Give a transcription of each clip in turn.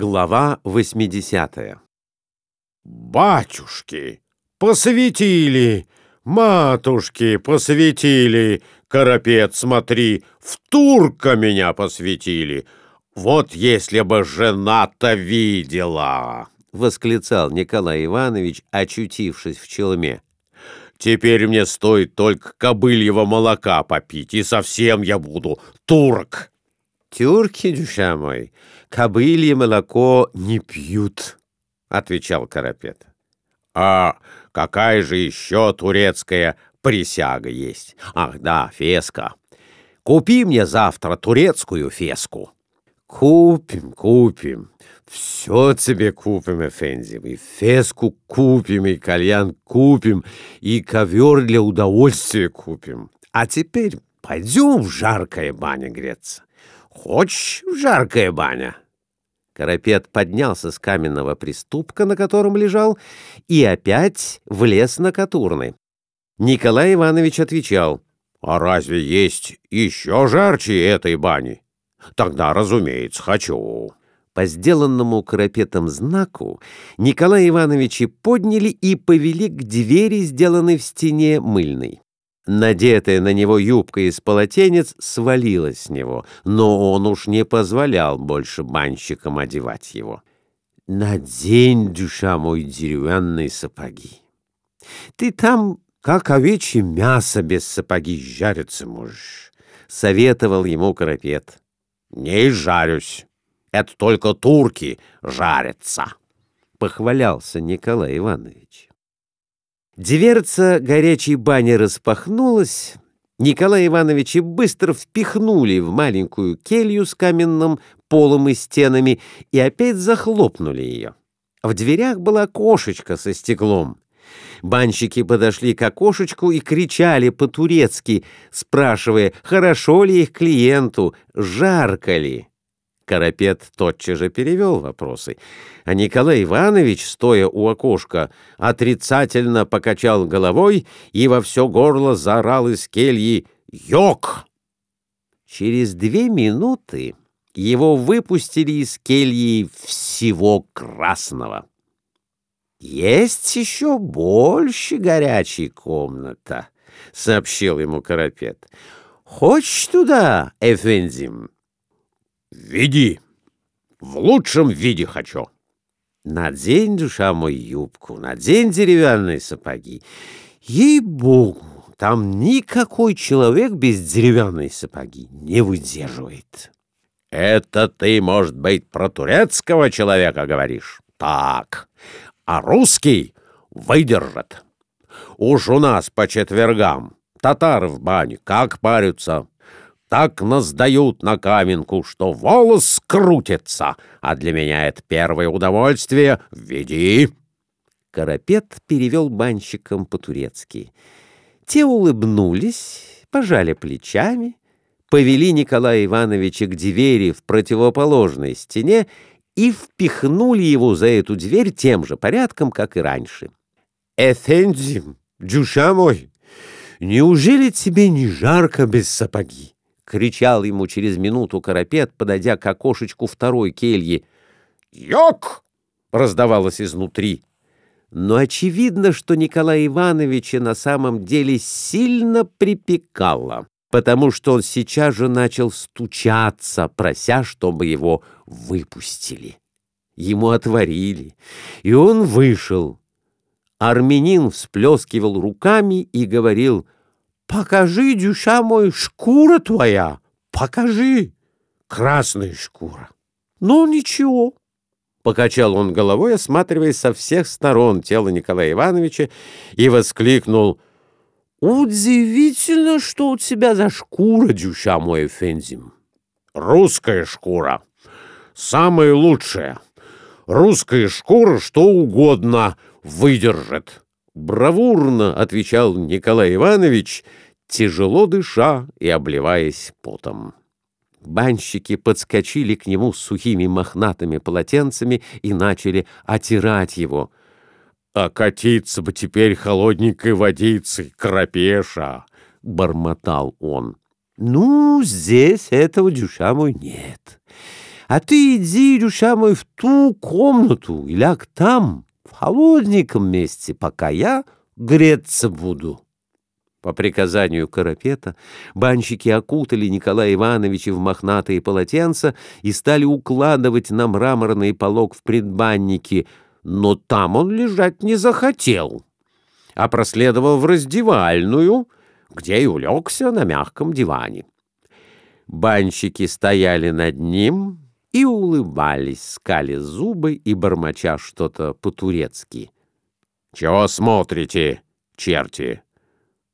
Глава 80 «Батюшки, посветили, матушки, посветили, Карапет, смотри, в турка меня посветили. Вот если бы жена-то видела!» — восклицал Николай Иванович, очутившись в челме. «Теперь мне стоит только кобыльего молока попить, и совсем я буду турок!» «Тюрки, душа мой, кобылье молоко не пьют», — отвечал Карапет. «А какая же еще турецкая присяга есть? Ах да, феска. Купи мне завтра турецкую феску». «Купим, купим. Все тебе купим, Эфензим. И феску купим, и кальян купим, и ковер для удовольствия купим. А теперь пойдем в жаркое баня греться». Хочешь жаркая баня?» Карапет поднялся с каменного приступка, на котором лежал, и опять влез на Катурны. Николай Иванович отвечал, «А разве есть еще жарче этой бани? Тогда, разумеется, хочу». По сделанному Карапетом знаку Николая Ивановича подняли и повели к двери, сделанной в стене мыльной. Надетая на него юбка из полотенец свалилась с него, но он уж не позволял больше банщикам одевать его. «Надень, душа мой, деревянные сапоги. Ты там, как овечье мясо без сапоги, жариться можешь», — советовал ему Карапет. «Не жарюсь. Это только турки жарятся», — похвалялся Николай Иванович. Дверца горячей бани распахнулась. Николая Ивановича быстро впихнули в маленькую келью с каменным полом и стенами и опять захлопнули ее. В дверях была кошечка со стеклом. Банщики подошли к окошечку и кричали по-турецки, спрашивая, хорошо ли их клиенту, жарко ли. Карапет тотчас же перевел вопросы, а Николай Иванович, стоя у окошка, отрицательно покачал головой и во все горло заорал из кельи «Йок!». Через две минуты его выпустили из кельи всего красного. «Есть еще больше горячей комната», — сообщил ему Карапет. «Хочешь туда, Эфензим?» «Веди! В лучшем виде хочу!» «Надень, душа мой, юбку, надень деревянные сапоги. Ей-богу, там никакой человек без деревянной сапоги не выдерживает». «Это ты, может быть, про турецкого человека говоришь? Так, а русский выдержит. Уж у нас по четвергам татары в бане как парятся» так наздают на каменку, что волос крутится, а для меня это первое удовольствие. Веди!» Карапет перевел банщикам по-турецки. Те улыбнулись, пожали плечами, повели Николая Ивановича к двери в противоположной стене и впихнули его за эту дверь тем же порядком, как и раньше. «Эфензим, дюша мой, неужели тебе не жарко без сапоги?» Кричал ему через минуту Карапет, подойдя к окошечку второй кельи. «Йок!» — раздавалось изнутри. Но очевидно, что Николая Ивановича на самом деле сильно припекало, потому что он сейчас же начал стучаться, прося, чтобы его выпустили. Ему отворили, и он вышел. Армянин всплескивал руками и говорил — Покажи, дюша мой, шкура твоя, покажи, красная шкура. Ну, ничего. Покачал он головой, осматривая со всех сторон тело Николая Ивановича, и воскликнул «Удивительно, что у тебя за шкура, дюша мой, Фензим!» «Русская шкура, самая лучшая. Русская шкура что угодно выдержит» бравурно отвечал Николай Иванович, тяжело дыша и обливаясь потом. Банщики подскочили к нему с сухими мохнатыми полотенцами и начали отирать его. «А катиться бы теперь холодненькой водицей, крапеша!» — бормотал он. «Ну, здесь этого дюша мой нет. А ты иди, душа мой, в ту комнату и ляг там, в холодненьком месте, пока я греться буду». По приказанию Карапета банщики окутали Николая Ивановича в мохнатые полотенца и стали укладывать на мраморный полог в предбаннике, но там он лежать не захотел, а проследовал в раздевальную, где и улегся на мягком диване. Банщики стояли над ним и улыбались, скали зубы и бормоча что-то по-турецки. — Чего смотрите, черти?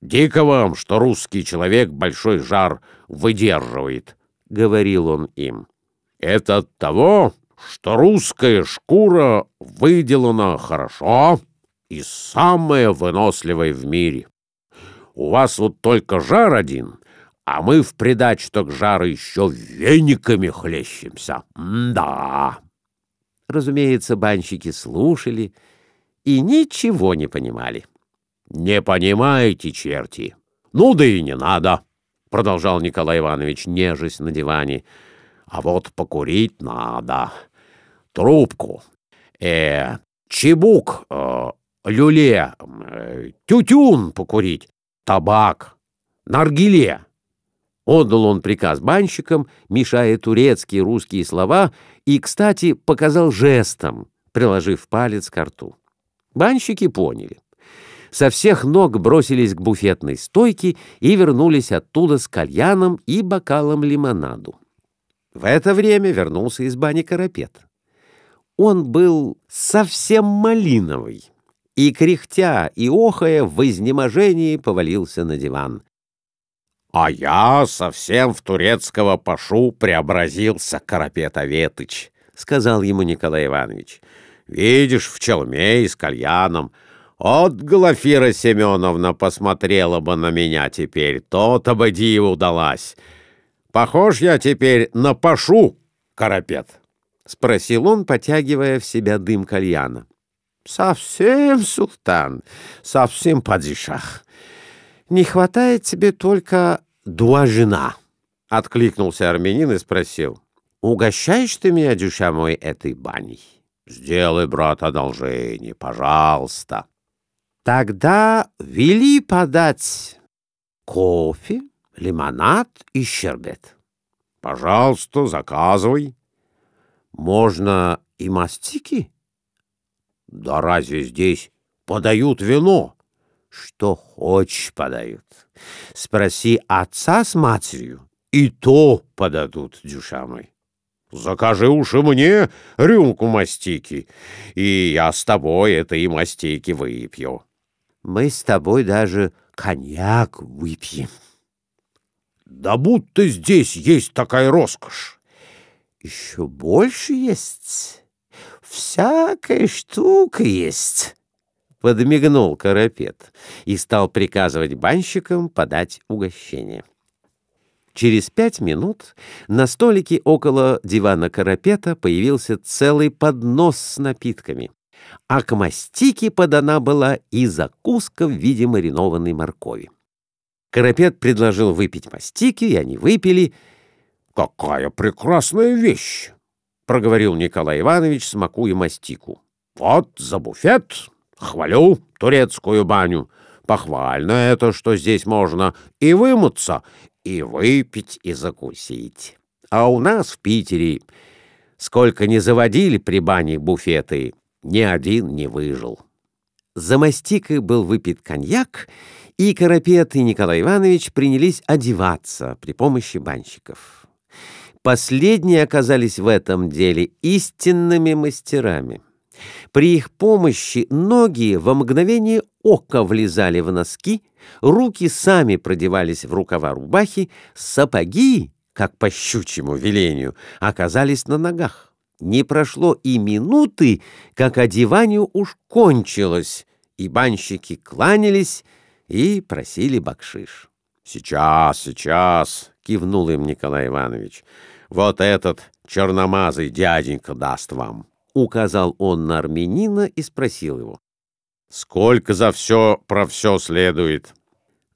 Дико вам, что русский человек большой жар выдерживает, — говорил он им. — Это от того, что русская шкура выделана хорошо и самая выносливая в мире. У вас вот только жар один, а мы в придачу к жару еще вениками хлещемся. да. Разумеется, банщики слушали и ничего не понимали. «Не понимаете, черти? Ну да и не надо», — продолжал Николай Иванович, нежесть на диване. «А вот покурить надо. Трубку. Э, чебук, э, люле, э, тютюн покурить, табак, наргиле». Отдал он приказ банщикам, мешая турецкие и русские слова, и, кстати, показал жестом, приложив палец к рту. Банщики поняли со всех ног бросились к буфетной стойке и вернулись оттуда с кальяном и бокалом лимонаду. В это время вернулся из бани Карапет. Он был совсем малиновый и, кряхтя и охая, в изнеможении повалился на диван. — А я совсем в турецкого пашу преобразился, Карапет Аветыч, — сказал ему Николай Иванович. — Видишь, в челме и с кальяном — от Глафира Семеновна посмотрела бы на меня теперь, то-то бы диву удалась. Похож я теперь на Пашу, Карапет? — спросил он, потягивая в себя дым кальяна. — Совсем, султан, совсем падишах. Не хватает тебе только дуажина, — откликнулся армянин и спросил. — Угощаешь ты меня, дюша мой, этой баней? — Сделай, брат, одолжение, пожалуйста. — Тогда вели подать кофе, лимонад и щербет. Пожалуйста, заказывай. Можно и мастики? Да разве здесь подают вино? Что хочешь подают. Спроси отца с матерью, и то подадут, дюша мой. Закажи уж и мне рюмку мастики, и я с тобой этой мастики выпью мы с тобой даже коньяк выпьем. Да будто здесь есть такая роскошь. Еще больше есть. Всякая штука есть. Подмигнул Карапет и стал приказывать банщикам подать угощение. Через пять минут на столике около дивана Карапета появился целый поднос с напитками а к мастике подана была и закуска в виде маринованной моркови. Карапет предложил выпить мастики, и они выпили. «Какая прекрасная вещь!» — проговорил Николай Иванович, смакуя мастику. «Вот за буфет хвалю турецкую баню. Похвально это, что здесь можно и вымыться, и выпить, и закусить. А у нас в Питере сколько не заводили при бане буфеты, ни один не выжил. За мастикой был выпит коньяк, и Карапет и Николай Иванович принялись одеваться при помощи банщиков. Последние оказались в этом деле истинными мастерами. При их помощи ноги во мгновение ока влезали в носки, руки сами продевались в рукава рубахи, сапоги, как по щучьему велению, оказались на ногах. Не прошло и минуты, как одевание уж кончилось, и банщики кланялись и просили бакшиш. «Сейчас, сейчас!» — кивнул им Николай Иванович. «Вот этот черномазый дяденька даст вам!» Указал он на армянина и спросил его. «Сколько за все про все следует?»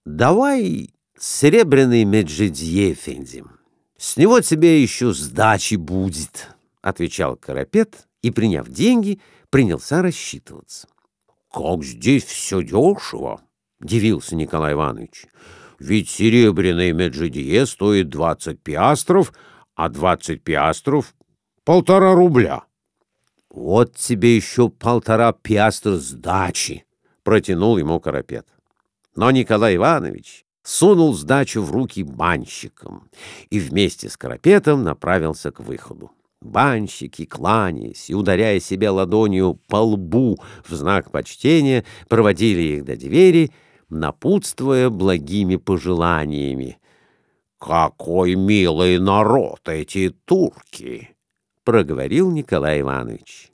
«Давай серебряный меджидье, Фензим. «С него тебе еще сдачи будет», — отвечал Карапет и, приняв деньги, принялся рассчитываться. «Как здесь все дешево!» — дивился Николай Иванович. «Ведь серебряный меджидие стоит двадцать пиастров, а двадцать пиастров — полтора рубля». «Вот тебе еще полтора пиастра сдачи!» — протянул ему Карапет. Но Николай Иванович сунул сдачу в руки банщикам и вместе с Карапетом направился к выходу. Банщики, кланяясь и ударяя себя ладонью по лбу в знак почтения, проводили их до двери, напутствуя благими пожеланиями. «Какой милый народ эти турки!» — проговорил Николай Иванович.